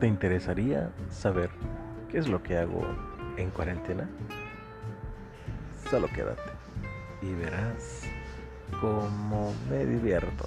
¿Te interesaría saber qué es lo que hago en cuarentena? Solo quédate y verás cómo me divierto.